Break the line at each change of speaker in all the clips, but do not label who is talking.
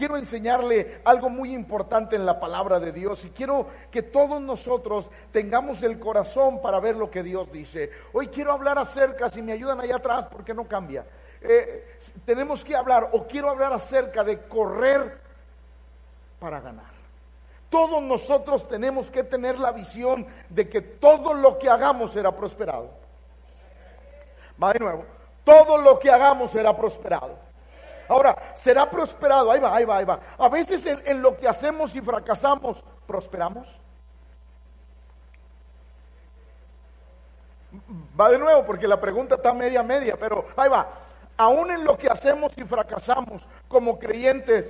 quiero enseñarle algo muy importante en la palabra de Dios y quiero que todos nosotros tengamos el corazón para ver lo que Dios dice. Hoy quiero hablar acerca, si me ayudan allá atrás, porque no cambia. Eh, tenemos que hablar, o quiero hablar acerca de correr para ganar. Todos nosotros tenemos que tener la visión de que todo lo que hagamos será prosperado. Va de nuevo. Todo lo que hagamos será prosperado. Ahora, será prosperado. Ahí va, ahí va, ahí va. A veces en, lo que hacemos y fracasamos, prosperamos. Va de nuevo porque la pregunta está media media, pero ahí va. Aún en lo que hacemos y fracasamos como creyentes,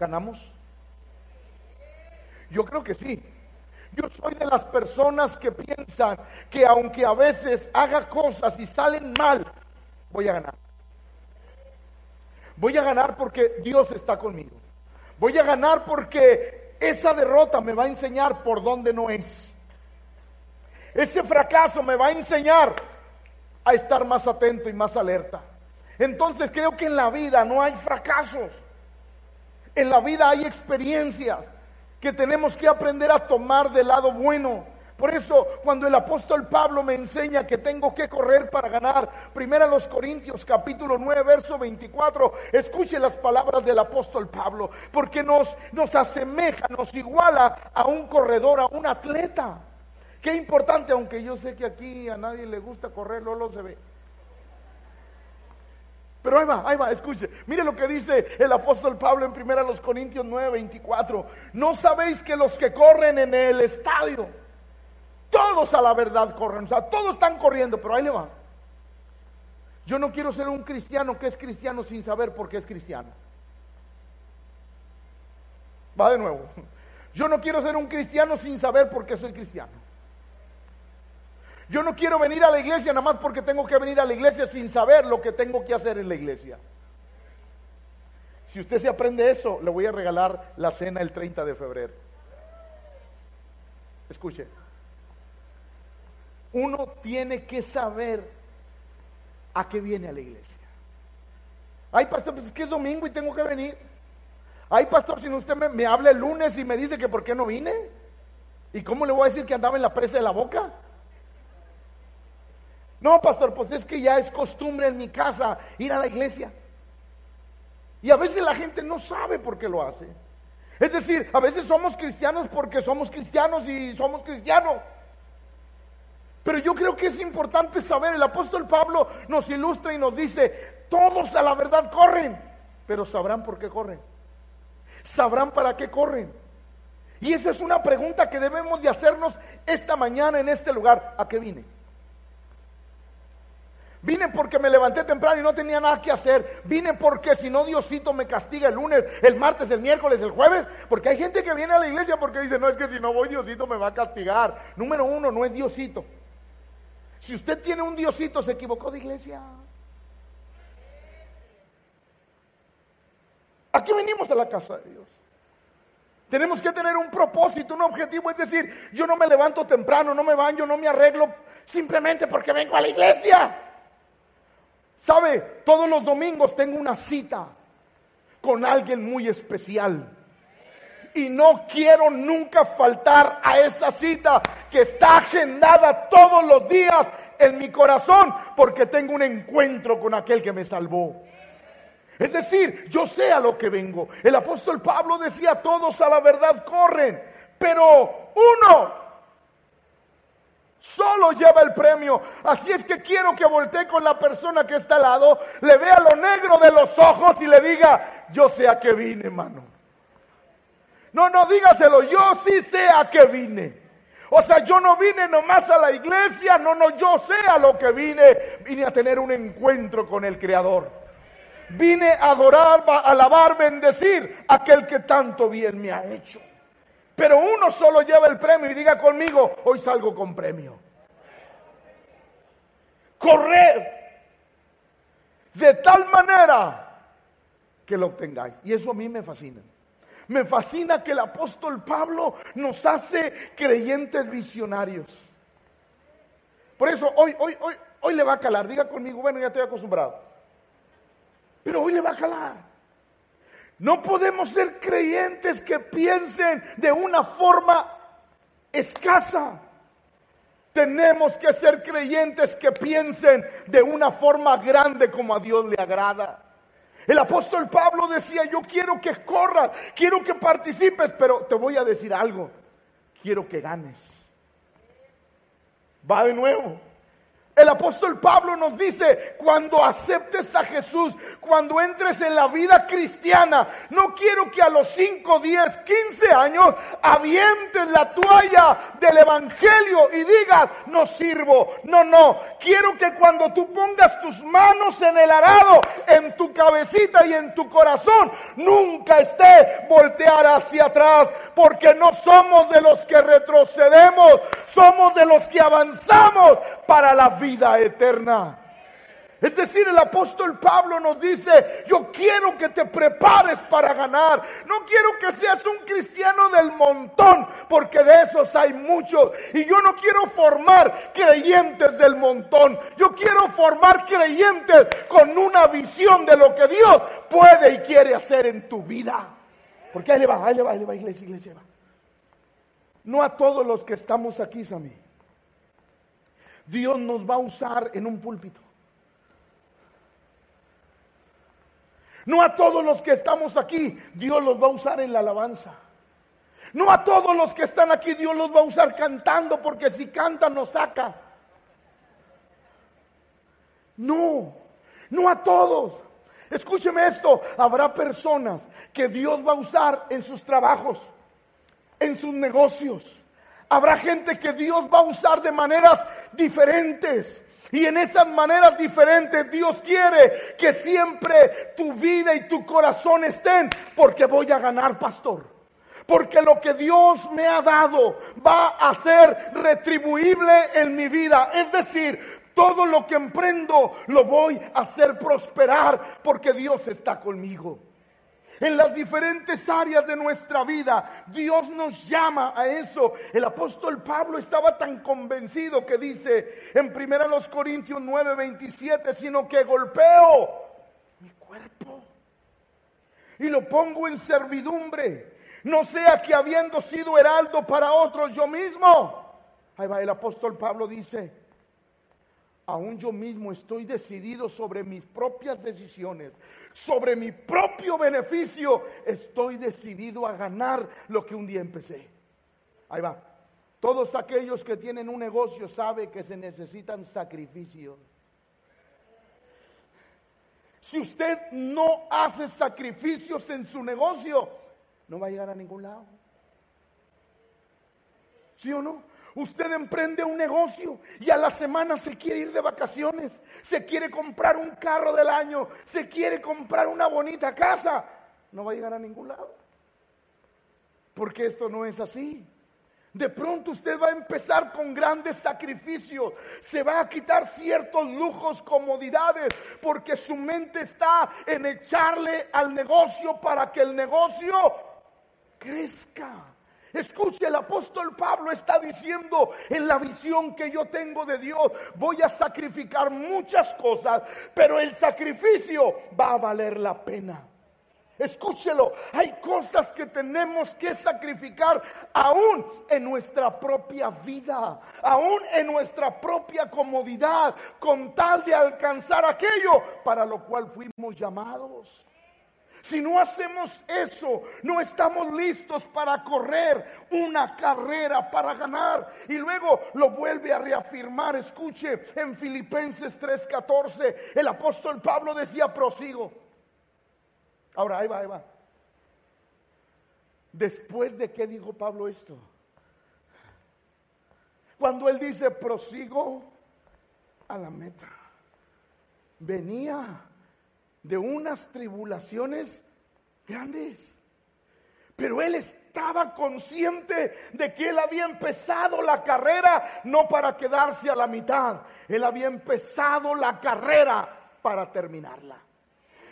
¿ganamos? Yo creo que sí. Yo soy de las personas que piensan que aunque a veces haga cosas y salen mal, voy a ganar. Voy a ganar porque Dios está conmigo. Voy a ganar porque esa derrota me va a enseñar por dónde no es. Ese fracaso me va a enseñar a estar más atento y más alerta. Entonces creo que en la vida no hay fracasos. En la vida hay experiencias que tenemos que aprender a tomar del lado bueno. Por eso, cuando el apóstol Pablo me enseña que tengo que correr para ganar, primero los Corintios capítulo 9, verso 24, escuche las palabras del apóstol Pablo, porque nos, nos asemeja, nos iguala a un corredor, a un atleta. Qué importante, aunque yo sé que aquí a nadie le gusta correr, lo se ve. Pero ahí va, ahí va, escuche. Mire lo que dice el apóstol Pablo en 1 Corintios 9, 24. No sabéis que los que corren en el estadio, todos a la verdad corren. O sea, todos están corriendo, pero ahí le va. Yo no quiero ser un cristiano que es cristiano sin saber por qué es cristiano. Va de nuevo. Yo no quiero ser un cristiano sin saber por qué soy cristiano. Yo no quiero venir a la iglesia nada más porque tengo que venir a la iglesia sin saber lo que tengo que hacer en la iglesia. Si usted se aprende eso, le voy a regalar la cena el 30 de febrero. Escuche. Uno tiene que saber a qué viene a la iglesia. Ay, pastor, pues es que es domingo y tengo que venir. Ay, pastor, si usted me, me habla el lunes y me dice que por qué no vine. ¿Y cómo le voy a decir que andaba en la presa de la boca? No, pastor, pues es que ya es costumbre en mi casa ir a la iglesia. Y a veces la gente no sabe por qué lo hace. Es decir, a veces somos cristianos porque somos cristianos y somos cristianos. Pero yo creo que es importante saber, el apóstol Pablo nos ilustra y nos dice, todos a la verdad corren, pero sabrán por qué corren. Sabrán para qué corren. Y esa es una pregunta que debemos de hacernos esta mañana en este lugar. ¿A qué vine? Vine porque me levanté temprano y no tenía nada que hacer. Vine porque si no Diosito me castiga el lunes, el martes, el miércoles, el jueves. Porque hay gente que viene a la iglesia porque dice, no es que si no voy Diosito me va a castigar. Número uno, no es Diosito. Si usted tiene un Diosito, se equivocó de iglesia. Aquí venimos a la casa de Dios. Tenemos que tener un propósito, un objetivo. Es decir, yo no me levanto temprano, no me baño, no me arreglo simplemente porque vengo a la iglesia. ¿Sabe? Todos los domingos tengo una cita con alguien muy especial. Y no quiero nunca faltar a esa cita que está agendada todos los días en mi corazón porque tengo un encuentro con aquel que me salvó. Es decir, yo sé a lo que vengo. El apóstol Pablo decía, todos a la verdad corren, pero uno Solo lleva el premio. Así es que quiero que voltee con la persona que está al lado, le vea lo negro de los ojos y le diga, yo sé a qué vine, hermano. No, no, dígaselo, yo sí sé a qué vine. O sea, yo no vine nomás a la iglesia, no, no, yo sé a lo que vine. Vine a tener un encuentro con el Creador. Vine a adorar, a alabar, bendecir a aquel que tanto bien me ha hecho. Pero uno solo lleva el premio y diga conmigo, hoy salgo con premio. Corred de tal manera que lo obtengáis. Y eso a mí me fascina. Me fascina que el apóstol Pablo nos hace creyentes visionarios. Por eso hoy, hoy, hoy, hoy le va a calar. Diga conmigo, bueno, ya estoy acostumbrado. Pero hoy le va a calar. No podemos ser creyentes que piensen de una forma escasa. Tenemos que ser creyentes que piensen de una forma grande como a Dios le agrada. El apóstol Pablo decía, yo quiero que corras, quiero que participes, pero te voy a decir algo, quiero que ganes. Va de nuevo. El apóstol Pablo nos dice, cuando aceptes a Jesús, cuando entres en la vida cristiana, no quiero que a los 5, 10, 15 años avientes la toalla del Evangelio y digas, no sirvo. No, no. Quiero que cuando tú pongas tus manos en el arado, en tu cabecita y en tu corazón, nunca esté voltear hacia atrás, porque no somos de los que retrocedemos, somos de los que avanzamos para la vida vida eterna. Es decir, el apóstol Pablo nos dice, yo quiero que te prepares para ganar. No quiero que seas un cristiano del montón, porque de esos hay muchos. Y yo no quiero formar creyentes del montón. Yo quiero formar creyentes con una visión de lo que Dios puede y quiere hacer en tu vida. Porque ahí le va, ahí le va, ahí le va, iglesia, iglesia. Va. No a todos los que estamos aquí, Samí Dios nos va a usar en un púlpito. No a todos los que estamos aquí, Dios los va a usar en la alabanza. No a todos los que están aquí, Dios los va a usar cantando, porque si cantan nos saca. No, no a todos. Escúcheme esto, habrá personas que Dios va a usar en sus trabajos, en sus negocios, Habrá gente que Dios va a usar de maneras diferentes. Y en esas maneras diferentes Dios quiere que siempre tu vida y tu corazón estén porque voy a ganar, pastor. Porque lo que Dios me ha dado va a ser retribuible en mi vida. Es decir, todo lo que emprendo lo voy a hacer prosperar porque Dios está conmigo en las diferentes áreas de nuestra vida. Dios nos llama a eso. El apóstol Pablo estaba tan convencido que dice en 1 Corintios 9, 27, sino que golpeo mi cuerpo y lo pongo en servidumbre. No sea que habiendo sido heraldo para otros yo mismo. Ahí va, el apóstol Pablo dice, aún yo mismo estoy decidido sobre mis propias decisiones, sobre mi propio beneficio, estoy decidido a ganar lo que un día empecé. Ahí va. Todos aquellos que tienen un negocio saben que se necesitan sacrificios. Si usted no hace sacrificios en su negocio, no va a llegar a ningún lado. ¿Sí o no? Usted emprende un negocio y a la semana se quiere ir de vacaciones, se quiere comprar un carro del año, se quiere comprar una bonita casa. No va a llegar a ningún lado. Porque esto no es así. De pronto usted va a empezar con grandes sacrificios, se va a quitar ciertos lujos, comodidades, porque su mente está en echarle al negocio para que el negocio crezca. Escuche, el apóstol Pablo está diciendo en la visión que yo tengo de Dios, voy a sacrificar muchas cosas, pero el sacrificio va a valer la pena. Escúchelo, hay cosas que tenemos que sacrificar aún en nuestra propia vida, aún en nuestra propia comodidad, con tal de alcanzar aquello para lo cual fuimos llamados. Si no hacemos eso, no estamos listos para correr una carrera, para ganar. Y luego lo vuelve a reafirmar. Escuche, en Filipenses 3:14, el apóstol Pablo decía, prosigo. Ahora, ahí va, ahí va. Después de qué dijo Pablo esto? Cuando él dice, prosigo a la meta. Venía de unas tribulaciones grandes. Pero él estaba consciente de que él había empezado la carrera no para quedarse a la mitad, él había empezado la carrera para terminarla.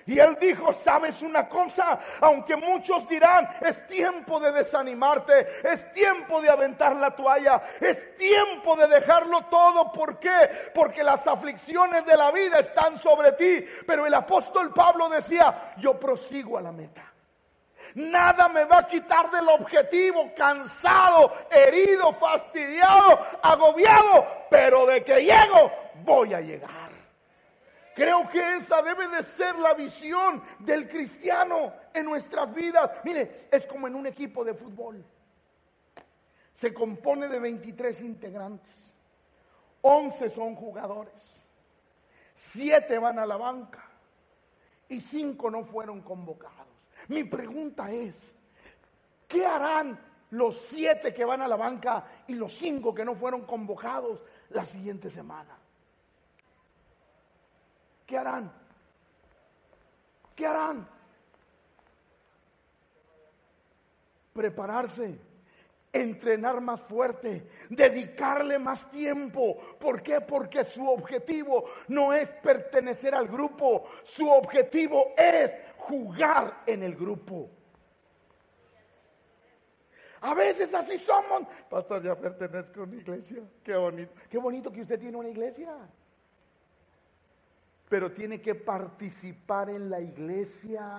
Y él dijo, sabes una cosa, aunque muchos dirán, es tiempo de desanimarte, es tiempo de aventar la toalla, es tiempo de dejarlo todo. ¿Por qué? Porque las aflicciones de la vida están sobre ti. Pero el apóstol Pablo decía, yo prosigo a la meta. Nada me va a quitar del objetivo, cansado, herido, fastidiado, agobiado, pero de que llego, voy a llegar. Creo que esa debe de ser la visión del cristiano en nuestras vidas. Mire, es como en un equipo de fútbol. Se compone de 23 integrantes. 11 son jugadores. 7 van a la banca y 5 no fueron convocados. Mi pregunta es, ¿qué harán los 7 que van a la banca y los 5 que no fueron convocados la siguiente semana? ¿Qué harán? ¿Qué harán? Prepararse, entrenar más fuerte, dedicarle más tiempo. ¿Por qué? Porque su objetivo no es pertenecer al grupo, su objetivo es jugar en el grupo. A veces así somos. Pastor, ya pertenezco a una iglesia. Qué bonito. Qué bonito que usted tiene una iglesia pero tiene que participar en la iglesia.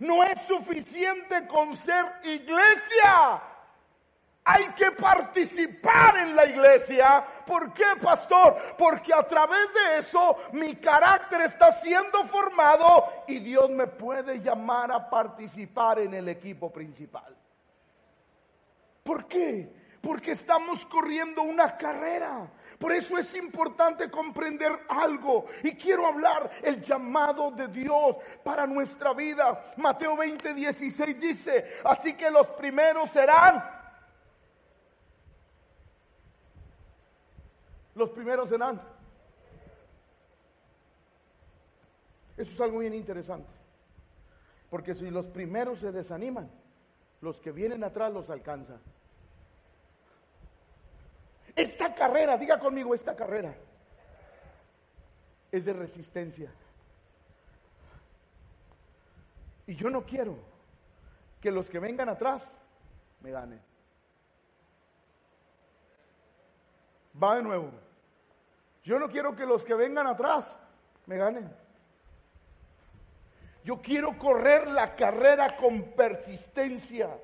No es suficiente con ser iglesia. Hay que participar en la iglesia. ¿Por qué, pastor? Porque a través de eso mi carácter está siendo formado y Dios me puede llamar a participar en el equipo principal. ¿Por qué? Porque estamos corriendo una carrera. Por eso es importante comprender algo. Y quiero hablar el llamado de Dios para nuestra vida. Mateo 20, 16 dice, así que los primeros serán. Los primeros serán. Eso es algo bien interesante. Porque si los primeros se desaniman, los que vienen atrás los alcanzan. Esta carrera, diga conmigo, esta carrera es de resistencia. Y yo no quiero que los que vengan atrás me ganen. Va de nuevo. Yo no quiero que los que vengan atrás me ganen. Yo quiero correr la carrera con persistencia.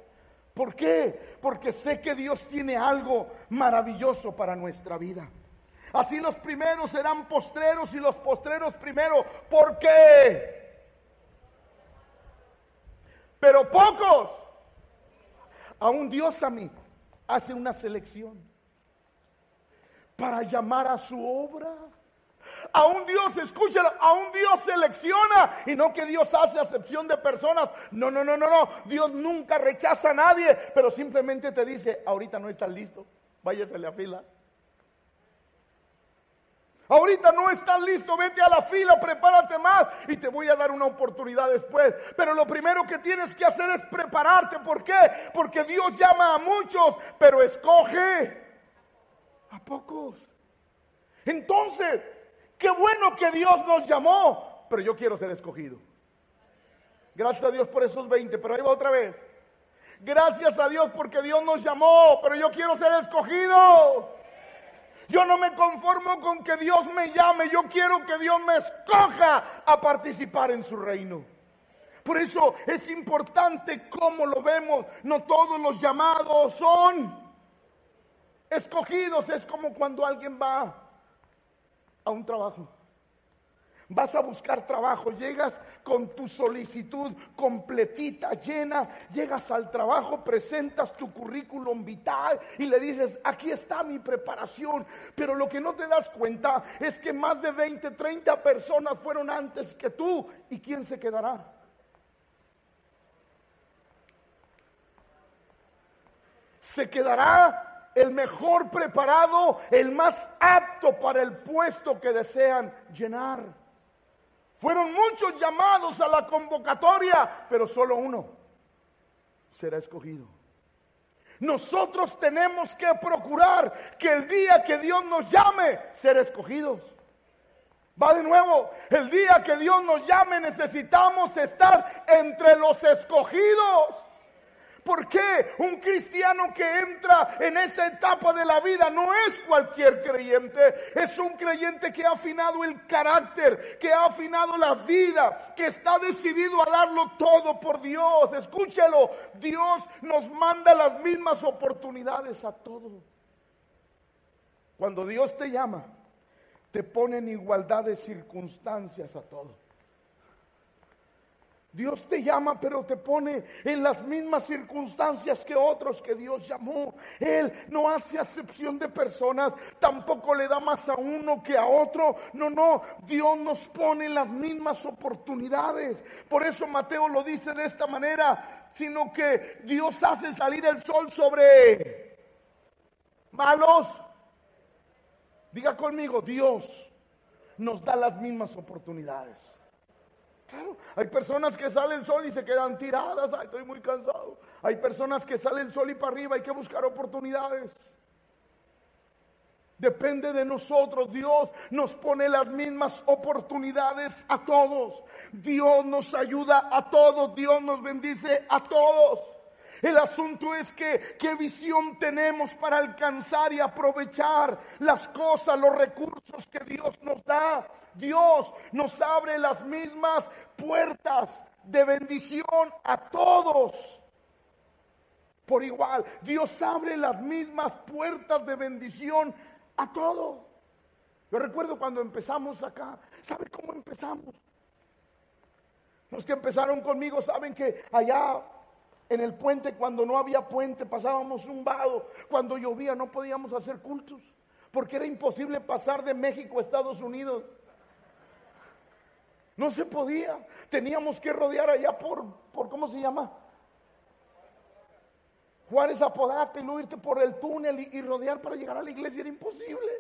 ¿Por qué? Porque sé que Dios tiene algo maravilloso para nuestra vida. Así los primeros serán postreros y los postreros primero. ¿Por qué? Pero pocos. Aún Dios a mí hace una selección para llamar a su obra. A un Dios, escúchalo, a un Dios selecciona y no que Dios hace acepción de personas. No, no, no, no, no. Dios nunca rechaza a nadie, pero simplemente te dice, ahorita no estás listo, váyase a la fila. Ahorita no estás listo, vete a la fila, prepárate más y te voy a dar una oportunidad después. Pero lo primero que tienes que hacer es prepararte. ¿Por qué? Porque Dios llama a muchos, pero escoge a pocos. Entonces, Qué bueno que Dios nos llamó, pero yo quiero ser escogido. Gracias a Dios por esos 20, pero ahí va otra vez. Gracias a Dios porque Dios nos llamó, pero yo quiero ser escogido. Yo no me conformo con que Dios me llame, yo quiero que Dios me escoja a participar en su reino. Por eso es importante cómo lo vemos. No todos los llamados son escogidos. Es como cuando alguien va a un trabajo. Vas a buscar trabajo, llegas con tu solicitud completita, llena, llegas al trabajo, presentas tu currículum vital y le dices, aquí está mi preparación. Pero lo que no te das cuenta es que más de 20, 30 personas fueron antes que tú. ¿Y quién se quedará? Se quedará el mejor preparado, el más apto para el puesto que desean llenar. Fueron muchos llamados a la convocatoria, pero solo uno será escogido. Nosotros tenemos que procurar que el día que Dios nos llame, ser escogidos. Va de nuevo, el día que Dios nos llame necesitamos estar entre los escogidos. ¿Por qué? Un cristiano que entra en esa etapa de la vida no es cualquier creyente, es un creyente que ha afinado el carácter, que ha afinado la vida, que está decidido a darlo todo por Dios. Escúchelo, Dios nos manda las mismas oportunidades a todos. Cuando Dios te llama, te pone en igualdad de circunstancias a todos. Dios te llama, pero te pone en las mismas circunstancias que otros que Dios llamó. Él no hace acepción de personas, tampoco le da más a uno que a otro. No, no, Dios nos pone en las mismas oportunidades. Por eso Mateo lo dice de esta manera, sino que Dios hace salir el sol sobre malos. Diga conmigo, Dios nos da las mismas oportunidades. Hay personas que sale el sol y se quedan tiradas, Ay, estoy muy cansado. Hay personas que sale el sol y para arriba hay que buscar oportunidades. Depende de nosotros, Dios nos pone las mismas oportunidades a todos. Dios nos ayuda a todos, Dios nos bendice a todos. El asunto es que qué visión tenemos para alcanzar y aprovechar las cosas, los recursos que Dios nos da. Dios nos abre las mismas puertas de bendición a todos. Por igual, Dios abre las mismas puertas de bendición a todos. Yo recuerdo cuando empezamos acá, ¿sabe cómo empezamos? Los que empezaron conmigo saben que allá en el puente, cuando no había puente, pasábamos un vado. Cuando llovía no podíamos hacer cultos, porque era imposible pasar de México a Estados Unidos. No se podía. Teníamos que rodear allá por, por ¿cómo se llama? Juárez Apodaca y luego irte por el túnel y, rodear para llegar a la iglesia era imposible.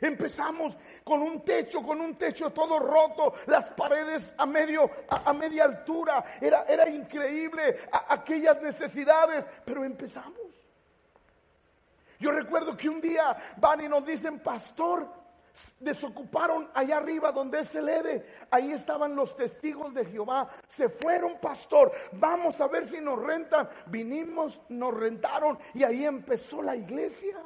Empezamos con un techo, con un techo todo roto, las paredes a medio, a, media altura. Era, era increíble aquellas necesidades, pero empezamos. Yo recuerdo que un día van y nos dicen, pastor, desocuparon allá arriba donde es el Ede. Ahí estaban los testigos de Jehová. Se fueron, pastor. Vamos a ver si nos rentan. Vinimos, nos rentaron y ahí empezó la iglesia.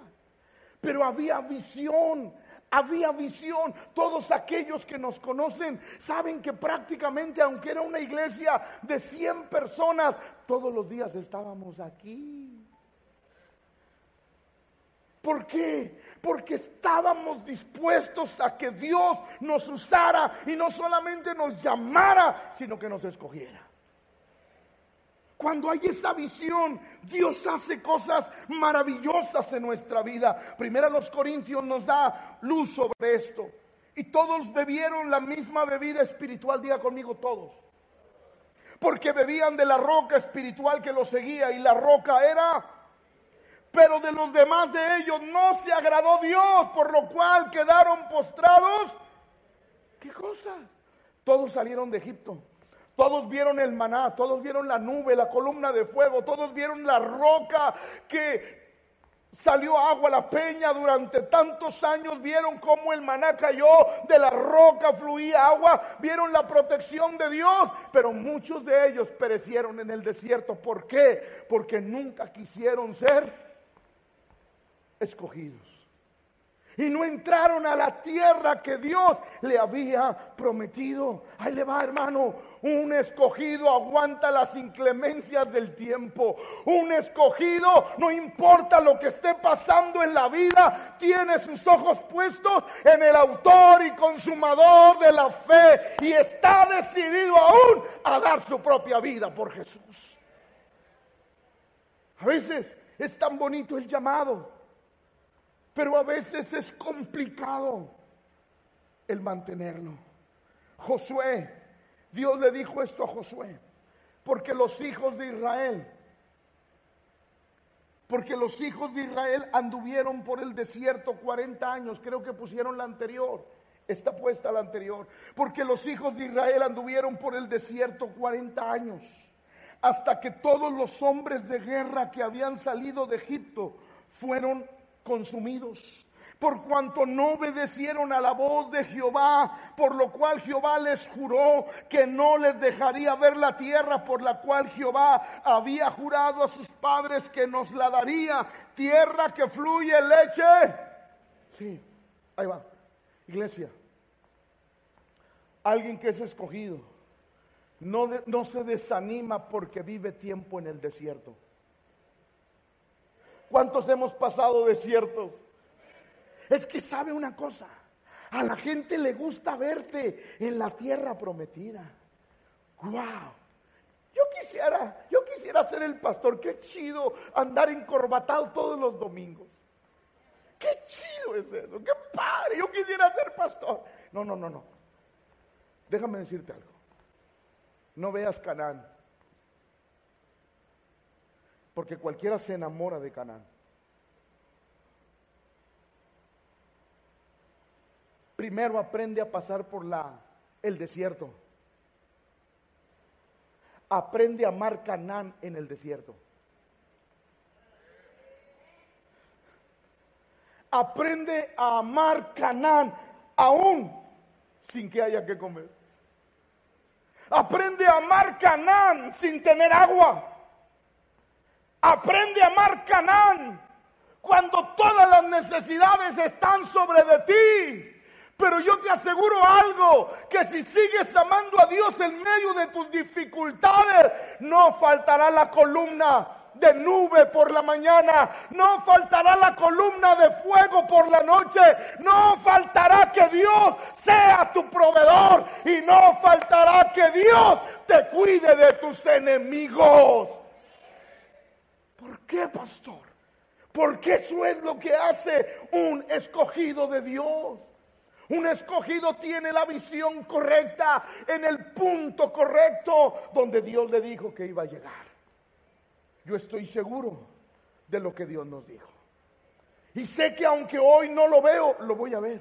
Pero había visión. Había visión. Todos aquellos que nos conocen saben que prácticamente, aunque era una iglesia de 100 personas, todos los días estábamos aquí. ¿Por qué? Porque estábamos dispuestos a que Dios nos usara y no solamente nos llamara, sino que nos escogiera. Cuando hay esa visión, Dios hace cosas maravillosas en nuestra vida. Primero los Corintios nos da luz sobre esto. Y todos bebieron la misma bebida espiritual, diga conmigo todos. Porque bebían de la roca espiritual que los seguía y la roca era pero de los demás de ellos no se agradó Dios, por lo cual quedaron postrados. ¿Qué cosa? Todos salieron de Egipto. Todos vieron el maná, todos vieron la nube, la columna de fuego, todos vieron la roca que salió agua a la peña durante tantos años, vieron cómo el maná cayó, de la roca fluía agua, vieron la protección de Dios, pero muchos de ellos perecieron en el desierto. ¿Por qué? Porque nunca quisieron ser escogidos. Y no entraron a la tierra que Dios le había prometido. Ahí le va, hermano. Un escogido aguanta las inclemencias del tiempo. Un escogido, no importa lo que esté pasando en la vida, tiene sus ojos puestos en el autor y consumador de la fe. Y está decidido aún a dar su propia vida por Jesús. A veces es tan bonito el llamado pero a veces es complicado el mantenerlo. Josué, Dios le dijo esto a Josué, porque los hijos de Israel, porque los hijos de Israel anduvieron por el desierto 40 años, creo que pusieron la anterior, está puesta la anterior, porque los hijos de Israel anduvieron por el desierto 40 años, hasta que todos los hombres de guerra que habían salido de Egipto fueron consumidos. por cuanto no obedecieron a la voz de Jehová, por lo cual Jehová les juró que no les dejaría ver la tierra por la cual Jehová había jurado a sus padres que nos la daría, tierra que fluye leche. Sí, ahí va, iglesia. Alguien que es escogido no, no se desanima porque vive tiempo en el desierto. ¿Cuántos hemos pasado desiertos? Es que sabe una cosa, a la gente le gusta verte en la tierra prometida. ¡Wow! Yo quisiera, yo quisiera ser el pastor, qué chido andar encorbatado todos los domingos. Qué chido es eso, qué padre, yo quisiera ser pastor. No, no, no, no. Déjame decirte algo. No veas Canaán. Porque cualquiera se enamora de Canaán. primero aprende a pasar por la, el desierto. Aprende a amar Canaán en el desierto. Aprende a amar Canaán aún sin que haya que comer. Aprende a amar Canaán sin tener agua. Aprende a amar Canaán cuando todas las necesidades están sobre de ti. Pero yo te aseguro algo, que si sigues amando a Dios en medio de tus dificultades, no faltará la columna de nube por la mañana, no faltará la columna de fuego por la noche, no faltará que Dios sea tu proveedor y no faltará que Dios te cuide de tus enemigos. ¿Por qué, pastor? Porque eso es lo que hace un escogido de Dios. Un escogido tiene la visión correcta en el punto correcto donde Dios le dijo que iba a llegar. Yo estoy seguro de lo que Dios nos dijo. Y sé que aunque hoy no lo veo, lo voy a ver.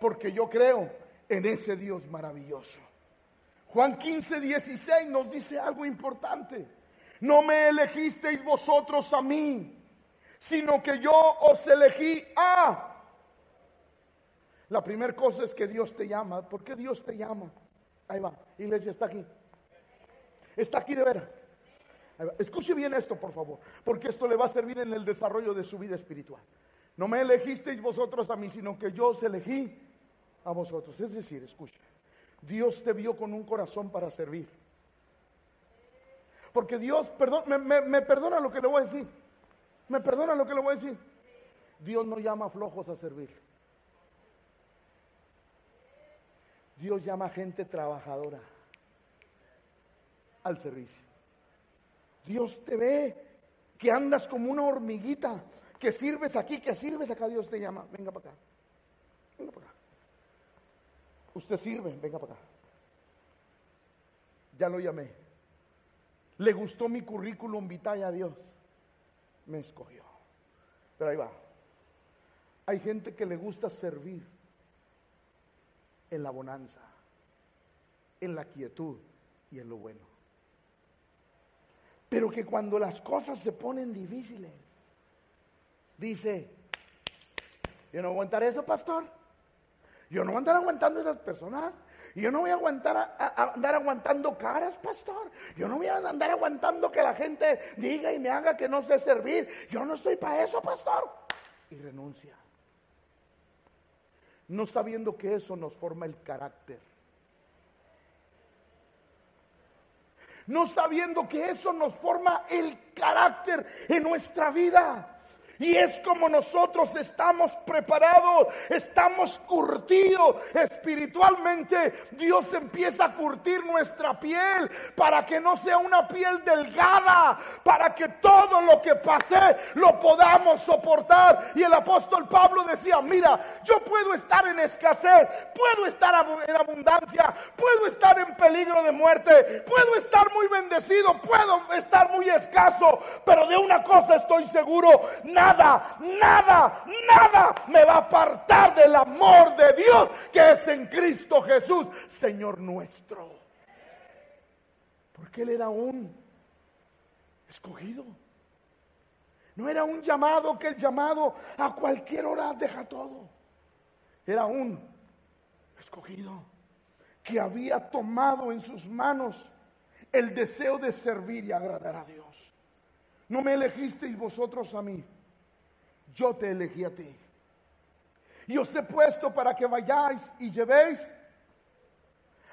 Porque yo creo en ese Dios maravilloso. Juan 15, 16 nos dice algo importante. No me elegisteis vosotros a mí, sino que yo os elegí a la primera cosa es que Dios te llama. ¿Por qué Dios te llama? Ahí va, iglesia está aquí. Está aquí de veras. Escuche bien esto, por favor, porque esto le va a servir en el desarrollo de su vida espiritual. No me elegisteis vosotros a mí, sino que yo os elegí a vosotros. Es decir, escuche, Dios te vio con un corazón para servir. Porque Dios, perdón, me, me perdona lo que le voy a decir. Me perdona lo que le voy a decir. Dios no llama a flojos a servir. Dios llama a gente trabajadora al servicio. Dios te ve que andas como una hormiguita, que sirves aquí, que sirves acá, Dios te llama, venga para acá, venga para acá. Usted sirve, venga para acá. Ya lo llamé. Le gustó mi currículum vitae a Dios. Me escogió. Pero ahí va. Hay gente que le gusta servir en la bonanza, en la quietud y en lo bueno. Pero que cuando las cosas se ponen difíciles, dice, yo no voy a aguantar eso, pastor. Yo no voy a aguantando esas personas. Yo no voy a aguantar a, andar aguantando caras, pastor. Yo no voy a andar aguantando que la gente diga y me haga que no sé servir. Yo no estoy para eso, pastor. Y renuncia no sabiendo que eso nos forma el carácter. No sabiendo que eso nos forma el carácter en nuestra vida. Y es como nosotros estamos preparados, estamos curtidos espiritualmente. Dios empieza a curtir nuestra piel para que no sea una piel delgada, para que todo lo que pase lo podamos soportar. Y el apóstol Pablo decía, mira, yo puedo estar en escasez, puedo estar en abundancia, puedo estar en peligro de muerte, puedo estar muy bendecido, puedo estar muy escaso, pero de una cosa estoy seguro, nada, nada me va a apartar del amor de Dios que es en Cristo Jesús, Señor nuestro. Porque Él era un escogido. No era un llamado que el llamado a cualquier hora deja todo. Era un escogido que había tomado en sus manos el deseo de servir y agradar a Dios. No me elegisteis vosotros a mí, yo te elegí a ti. Y os he puesto para que vayáis y llevéis.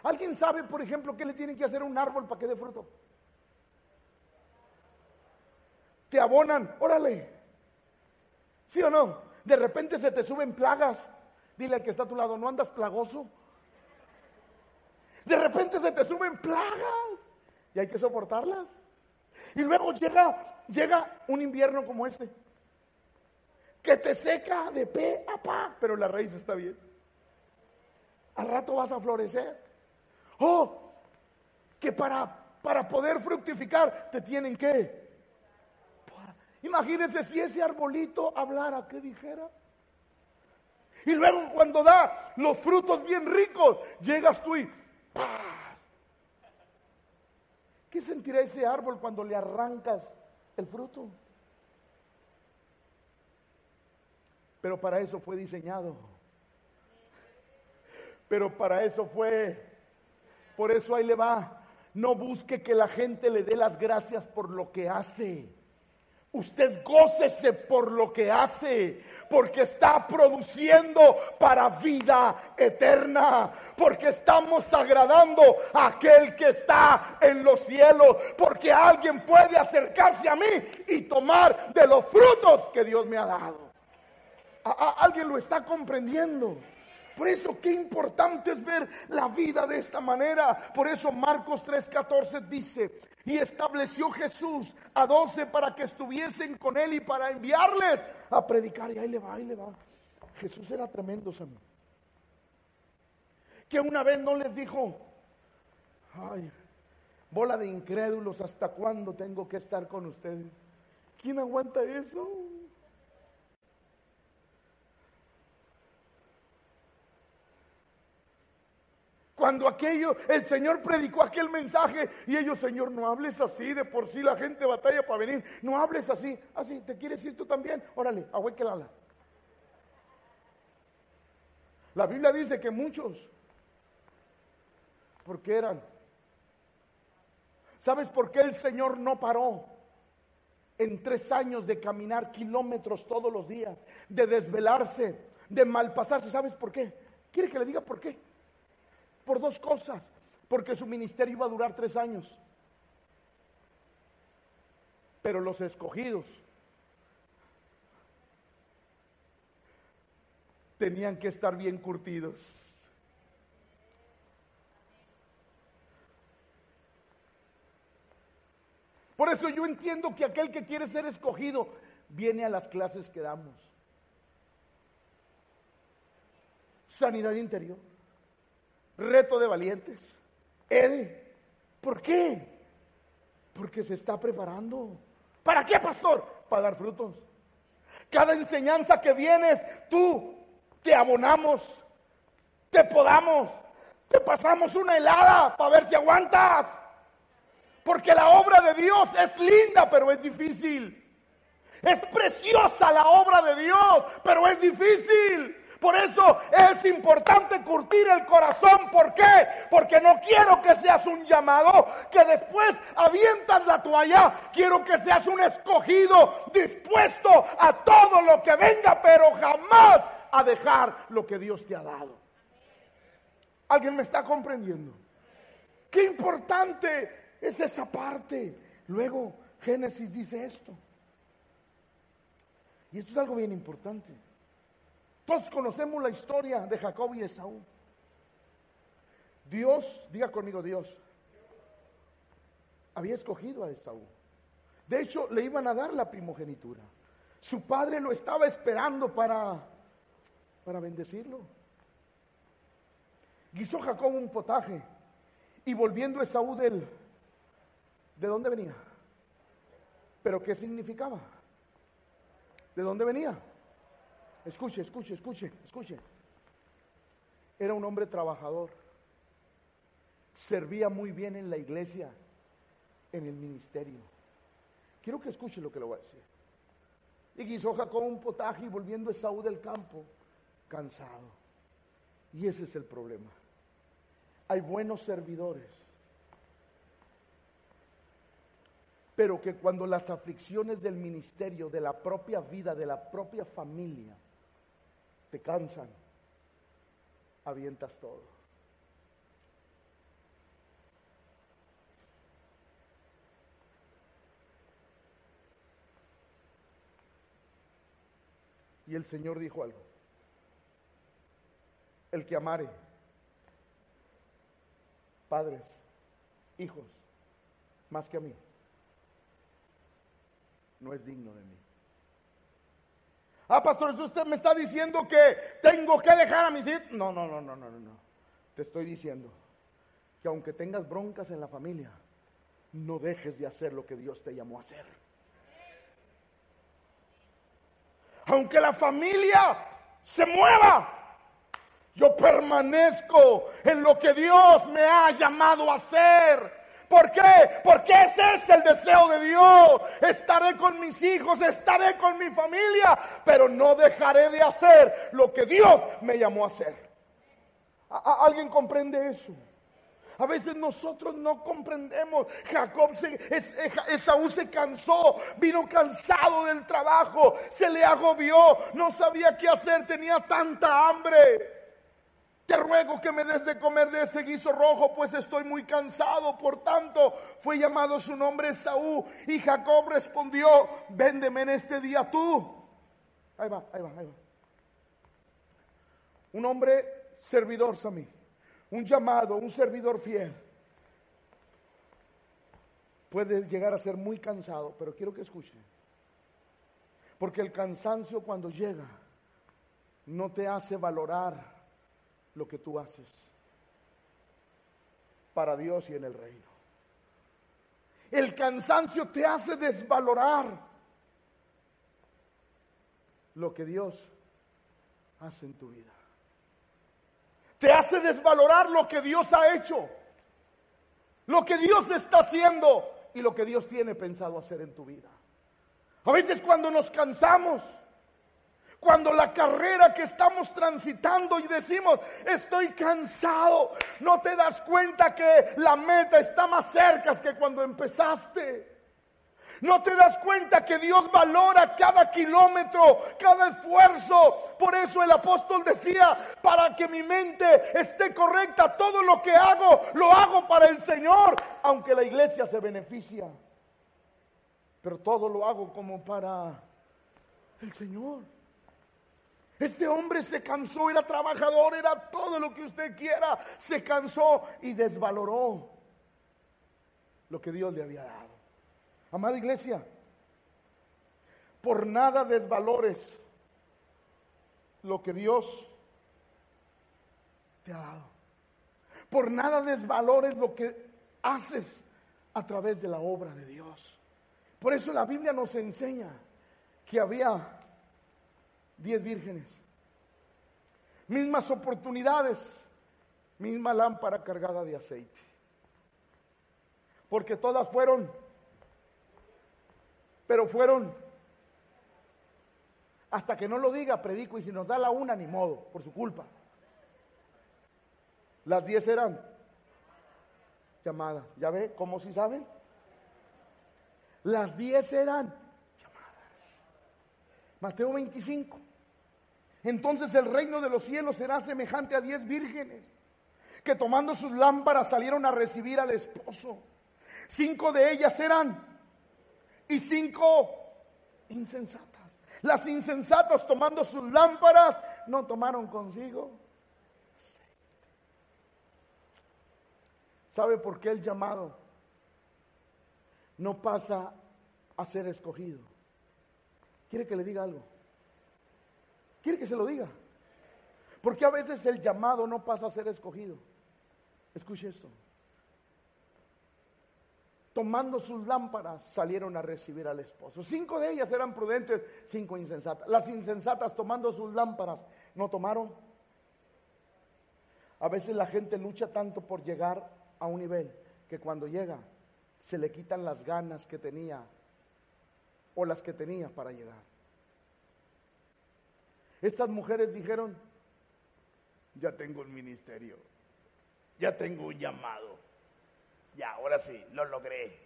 ¿Alguien sabe, por ejemplo, qué le tienen que hacer a un árbol para que dé fruto? Te abonan, órale. ¿Sí o no? De repente se te suben plagas. Dile al que está a tu lado, ¿no andas plagoso? De repente se te suben plagas y hay que soportarlas. Y luego llega, llega un invierno como este que te seca de pe a pa, pero la raíz está bien. Al rato vas a florecer. Oh, que para, para poder fructificar te tienen que. Imagínense si ese arbolito hablara, ¿qué dijera? Y luego cuando da los frutos bien ricos, llegas tú y ¿Qué sentirá ese árbol cuando le arrancas el fruto? Pero para eso fue diseñado. Pero para eso fue. Por eso ahí le va. No busque que la gente le dé las gracias por lo que hace. Usted gócese por lo que hace, porque está produciendo para vida eterna, porque estamos agradando a aquel que está en los cielos, porque alguien puede acercarse a mí y tomar de los frutos que Dios me ha dado alguien lo está comprendiendo. Por eso qué importante es ver la vida de esta manera. Por eso Marcos 3:14 dice, y estableció Jesús a doce para que estuviesen con él y para enviarles a predicar. Y ahí le va, ahí le va. Jesús era tremendo, Samuel. Que una vez no les dijo, ay, bola de incrédulos, ¿hasta cuándo tengo que estar con ustedes? ¿Quién aguanta eso? Cuando aquello, el Señor predicó aquel mensaje y ellos, Señor, no hables así, de por sí la gente batalla para venir, no hables así, así, ¿te quieres ir tú también? Órale, ala. La Biblia dice que muchos, porque eran. ¿Sabes por qué el Señor no paró? En tres años de caminar kilómetros todos los días, de desvelarse, de malpasarse. ¿Sabes por qué? ¿Quiere que le diga por qué? Por dos cosas. Porque su ministerio iba a durar tres años. Pero los escogidos tenían que estar bien curtidos. Por eso yo entiendo que aquel que quiere ser escogido viene a las clases que damos. Sanidad interior reto de valientes. Ede, ¿por qué? Porque se está preparando. ¿Para qué, pastor? Para dar frutos. Cada enseñanza que vienes, tú te abonamos, te podamos, te pasamos una helada para ver si aguantas. Porque la obra de Dios es linda, pero es difícil. Es preciosa la obra de Dios, pero es difícil. Por eso es importante curtir el corazón. ¿Por qué? Porque no quiero que seas un llamado que después avientas la toalla. Quiero que seas un escogido dispuesto a todo lo que venga, pero jamás a dejar lo que Dios te ha dado. ¿Alguien me está comprendiendo? Qué importante es esa parte. Luego Génesis dice esto. Y esto es algo bien importante. Todos conocemos la historia de Jacob y Esaú. Dios, diga conmigo Dios, había escogido a Esaú. De hecho, le iban a dar la primogenitura. Su padre lo estaba esperando para, para bendecirlo. Guisó Jacob un potaje y volviendo Esaú del... ¿De dónde venía? ¿Pero qué significaba? ¿De dónde venía? Escuche, escuche, escuche, escuche. Era un hombre trabajador. Servía muy bien en la iglesia, en el ministerio. Quiero que escuche lo que le voy a decir. Y guisó Jacob un potaje y volviendo Esaú del campo, cansado. Y ese es el problema. Hay buenos servidores, pero que cuando las aflicciones del ministerio, de la propia vida, de la propia familia, te cansan, avientas todo. Y el Señor dijo algo. El que amare, padres, hijos, más que a mí, no es digno de mí. Ah, pastor, usted me está diciendo que tengo que dejar a mis hijos. No, no, no, no, no, no. Te estoy diciendo que aunque tengas broncas en la familia, no dejes de hacer lo que Dios te llamó a hacer. aunque la familia se mueva, yo permanezco en lo que Dios me ha llamado a hacer. ¿Por qué? Porque ese es el deseo de Dios. Estaré con mis hijos, estaré con mi familia, pero no dejaré de hacer lo que Dios me llamó a hacer. ¿Alguien comprende eso? A veces nosotros no comprendemos. Jacob, se, Esaú se cansó, vino cansado del trabajo, se le agobió, no sabía qué hacer, tenía tanta hambre. Te ruego que me des de comer de ese guiso rojo, pues estoy muy cansado. Por tanto, fue llamado su nombre Esaú. Y Jacob respondió, véndeme en este día tú. Ahí va, ahí va, ahí va. Un hombre servidor, Samí un llamado, un servidor fiel, puede llegar a ser muy cansado, pero quiero que escuchen. Porque el cansancio cuando llega no te hace valorar lo que tú haces para Dios y en el reino. El cansancio te hace desvalorar lo que Dios hace en tu vida te hace desvalorar lo que Dios ha hecho, lo que Dios está haciendo y lo que Dios tiene pensado hacer en tu vida. A veces cuando nos cansamos, cuando la carrera que estamos transitando y decimos, estoy cansado, no te das cuenta que la meta está más cerca que cuando empezaste. No te das cuenta que Dios valora cada kilómetro, cada esfuerzo. Por eso el apóstol decía, para que mi mente esté correcta, todo lo que hago, lo hago para el Señor, aunque la iglesia se beneficia. Pero todo lo hago como para el Señor. Este hombre se cansó, era trabajador, era todo lo que usted quiera. Se cansó y desvaloró lo que Dios le había dado. Amada iglesia, por nada desvalores lo que Dios te ha dado. Por nada desvalores lo que haces a través de la obra de Dios. Por eso la Biblia nos enseña que había diez vírgenes, mismas oportunidades, misma lámpara cargada de aceite. Porque todas fueron pero fueron, hasta que no lo diga, predico, y si nos da la una, ni modo, por su culpa. Las diez eran llamadas. ¿Ya ve cómo si saben? Las diez eran llamadas. Mateo 25. Entonces el reino de los cielos será semejante a diez vírgenes que tomando sus lámparas salieron a recibir al esposo. Cinco de ellas eran y cinco insensatas. Las insensatas tomando sus lámparas no tomaron consigo. ¿Sabe por qué el llamado no pasa a ser escogido? ¿Quiere que le diga algo? ¿Quiere que se lo diga? Porque a veces el llamado no pasa a ser escogido. Escuche esto tomando sus lámparas, salieron a recibir al esposo. Cinco de ellas eran prudentes, cinco insensatas. Las insensatas tomando sus lámparas, ¿no tomaron? A veces la gente lucha tanto por llegar a un nivel que cuando llega se le quitan las ganas que tenía o las que tenía para llegar. Estas mujeres dijeron, ya tengo un ministerio, ya tengo un llamado, ya, ahora sí, lo logré.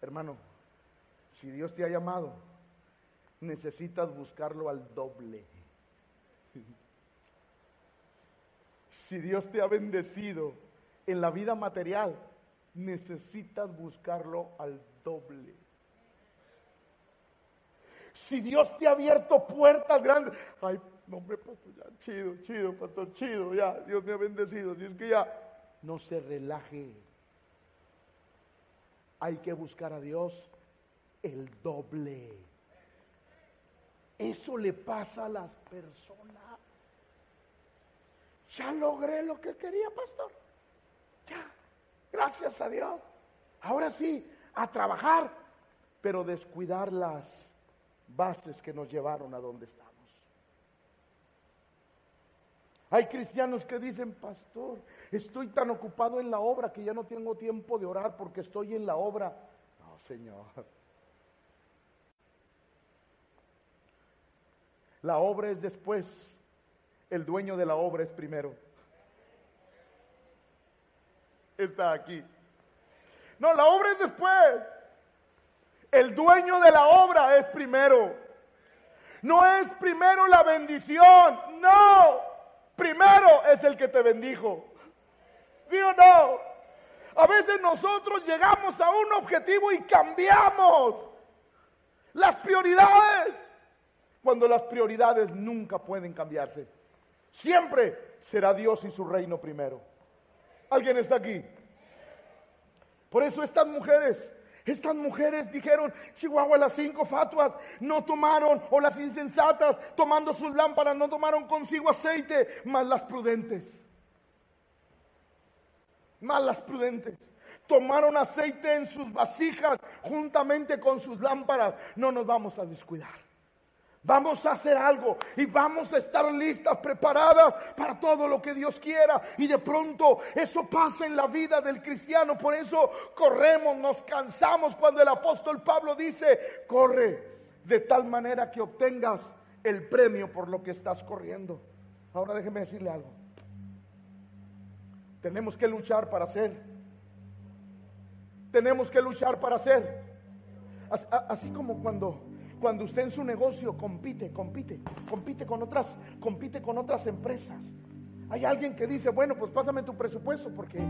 Hermano, si Dios te ha llamado, necesitas buscarlo al doble. Si Dios te ha bendecido en la vida material, necesitas buscarlo al doble. Si Dios te ha abierto puertas grandes, ay, hombre, pastor, ya, chido, chido, pastor, chido, ya, Dios me ha bendecido. Si es que ya, no se relaje. Hay que buscar a Dios el doble. Eso le pasa a las personas. Ya logré lo que quería, pastor. Ya, gracias a Dios. Ahora sí, a trabajar, pero descuidar las bases que nos llevaron a donde estamos. Hay cristianos que dicen, pastor, estoy tan ocupado en la obra que ya no tengo tiempo de orar porque estoy en la obra. No, Señor. La obra es después, el dueño de la obra es primero. Está aquí. No, la obra es después. El dueño de la obra es primero. No es primero la bendición, no. Primero es el que te bendijo. ¿Sí o no? A veces nosotros llegamos a un objetivo y cambiamos las prioridades. Cuando las prioridades nunca pueden cambiarse. Siempre será Dios y su reino primero. ¿Alguien está aquí? Por eso estas mujeres estas mujeres dijeron, Chihuahua, las cinco fatuas no tomaron, o las insensatas tomando sus lámparas no tomaron consigo aceite, más las prudentes. Más las prudentes. Tomaron aceite en sus vasijas juntamente con sus lámparas. No nos vamos a descuidar. Vamos a hacer algo y vamos a estar listas, preparadas para todo lo que Dios quiera. Y de pronto eso pasa en la vida del cristiano. Por eso corremos, nos cansamos cuando el apóstol Pablo dice, corre de tal manera que obtengas el premio por lo que estás corriendo. Ahora déjeme decirle algo. Tenemos que luchar para hacer. Tenemos que luchar para hacer. Así como cuando cuando usted en su negocio compite, compite, compite con otras, compite con otras empresas. Hay alguien que dice, bueno, pues pásame tu presupuesto porque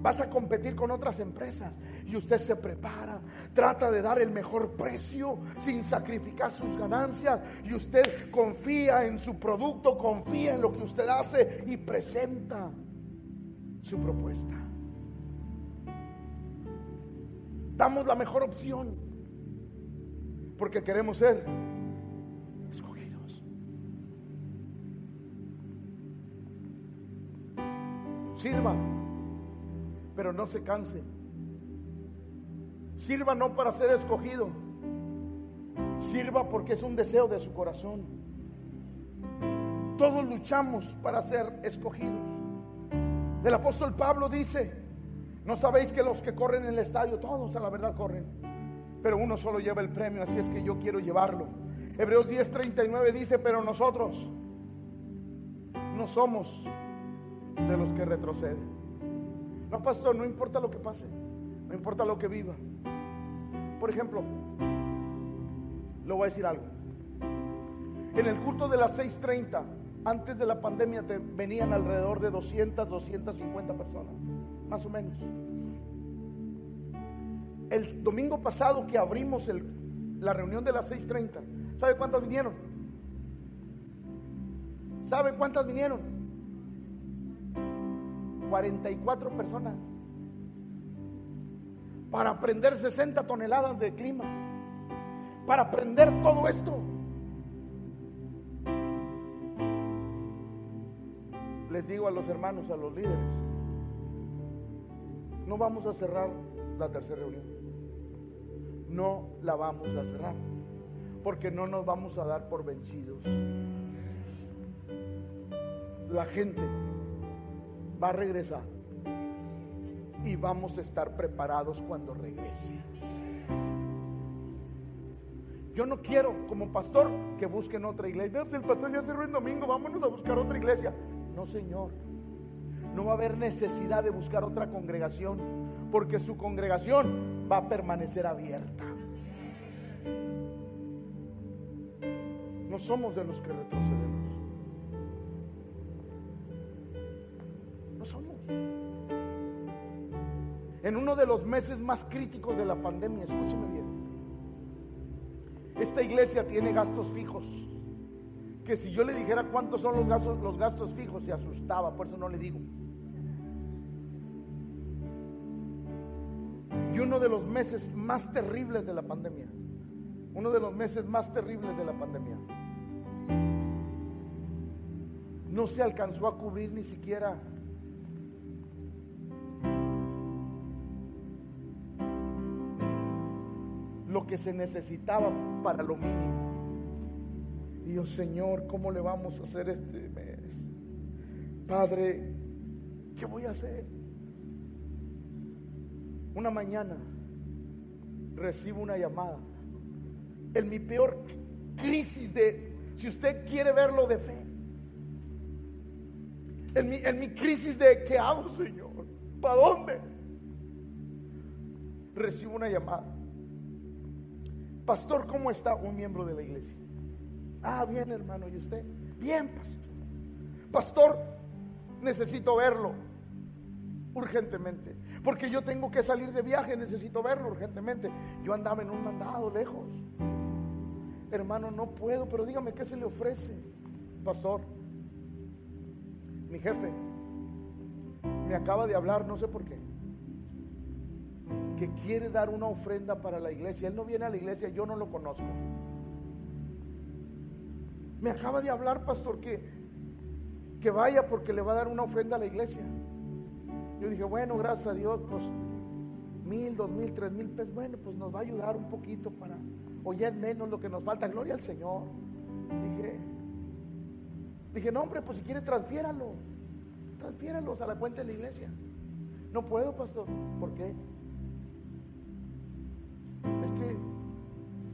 vas a competir con otras empresas. Y usted se prepara, trata de dar el mejor precio sin sacrificar sus ganancias. Y usted confía en su producto, confía en lo que usted hace y presenta su propuesta. Damos la mejor opción porque queremos ser escogidos. Sirva, pero no se canse. Sirva no para ser escogido. Sirva porque es un deseo de su corazón. Todos luchamos para ser escogidos. El apóstol Pablo dice, no sabéis que los que corren en el estadio, todos a la verdad corren pero uno solo lleva el premio, así es que yo quiero llevarlo. Hebreos 10:39 dice, pero nosotros no somos de los que retroceden. No, pastor, no importa lo que pase, no importa lo que viva. Por ejemplo, le voy a decir algo. En el culto de las 6:30, antes de la pandemia, venían alrededor de 200, 250 personas, más o menos el domingo pasado que abrimos la reunión de las 6.30, ¿sabe cuántas vinieron? ¿Sabe cuántas vinieron? 44 personas. Para aprender 60 toneladas de clima. Para aprender todo esto. Les digo a los hermanos, a los líderes, no vamos a cerrar la tercera reunión no la vamos a cerrar, porque no nos vamos a dar por vencidos. La gente va a regresar y vamos a estar preparados cuando regrese. Yo no quiero, como pastor, que busquen otra iglesia. El pastor ya cerró el domingo, vámonos a buscar otra iglesia. No, Señor. No va a haber necesidad de buscar otra congregación, porque su congregación va a permanecer abierta. No somos de los que retrocedemos. No somos. En uno de los meses más críticos de la pandemia, escúcheme bien. Esta iglesia tiene gastos fijos. Que si yo le dijera cuántos son los gastos, los gastos fijos, se asustaba, por eso no le digo. Uno de los meses más terribles de la pandemia, uno de los meses más terribles de la pandemia, no se alcanzó a cubrir ni siquiera lo que se necesitaba para lo mínimo. Y Señor, ¿cómo le vamos a hacer este mes? Padre, ¿qué voy a hacer? Una mañana recibo una llamada. En mi peor crisis de, si usted quiere verlo de fe, en mi, en mi crisis de ¿qué hago, Señor? ¿Para dónde? Recibo una llamada. Pastor, ¿cómo está un miembro de la iglesia? Ah, bien, hermano, ¿y usted? Bien, pastor. Pastor, necesito verlo urgentemente. Porque yo tengo que salir de viaje, necesito verlo urgentemente. Yo andaba en un mandado lejos. Hermano, no puedo, pero dígame qué se le ofrece, pastor. Mi jefe me acaba de hablar, no sé por qué que quiere dar una ofrenda para la iglesia. Él no viene a la iglesia, yo no lo conozco. Me acaba de hablar, pastor, que, que vaya porque le va a dar una ofrenda a la iglesia. Yo dije, bueno, gracias a Dios, pues mil, dos mil, tres mil pesos, bueno, pues nos va a ayudar un poquito para, o ya es menos lo que nos falta, gloria al Señor. Dije, dije, no, hombre, pues si quiere, transfiéralo, transfiéralos a la cuenta de la iglesia. No puedo, pastor, ¿por qué? Es que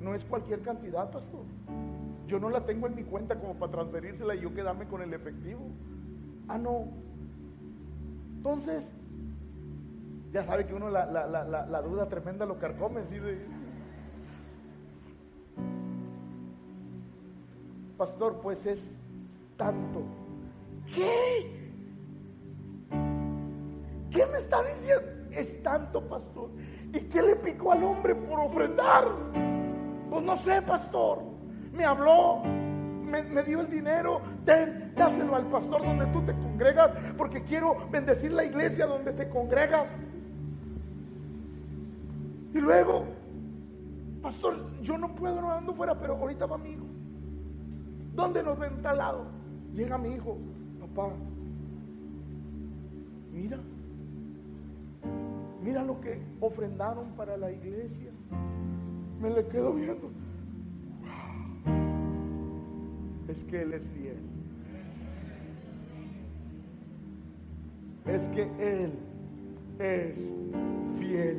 no es cualquier cantidad, pastor. Yo no la tengo en mi cuenta como para transferírsela y yo quedarme con el efectivo. Ah, no. Entonces, ya sabe que uno la, duda tremenda lo carcome, ¿sí? Pastor, pues es tanto. ¿Qué? ¿Qué me está diciendo? Es tanto, pastor. ¿Y qué le picó al hombre por ofrendar? Pues no sé, pastor. Me habló, me, dio el dinero. Dáselo al pastor donde tú te congregas, porque quiero bendecir la iglesia donde te congregas. Y luego, pastor, yo no puedo, no ando fuera, pero ahorita va mi hijo. ¿Dónde nos ven tal lado? Llega mi hijo, papá. Mira, Mira lo que ofrendaron para la iglesia. Me le quedo viendo. Es que Él es fiel. Es que Él es fiel.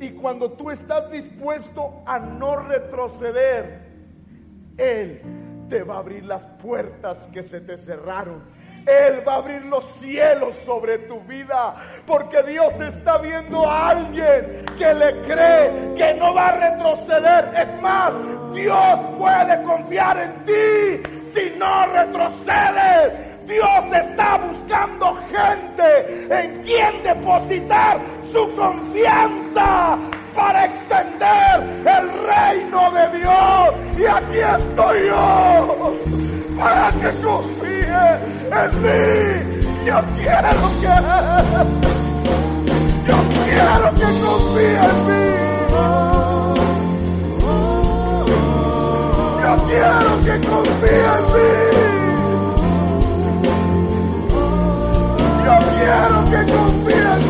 Y cuando tú estás dispuesto a no retroceder, Él te va a abrir las puertas que se te cerraron él va a abrir los cielos sobre tu vida. Porque Dios está viendo a alguien que le cree que no va a retroceder. Es más, Dios puede confiar en ti si no retrocedes. Dios está buscando gente en quien depositar su confianza para extender el reino de Dios. Y aquí estoy yo para que confíe en mí. Yo quiero que, yo quiero que confíe en mí. no quiero que confíes en mí. Yo quiero que confíes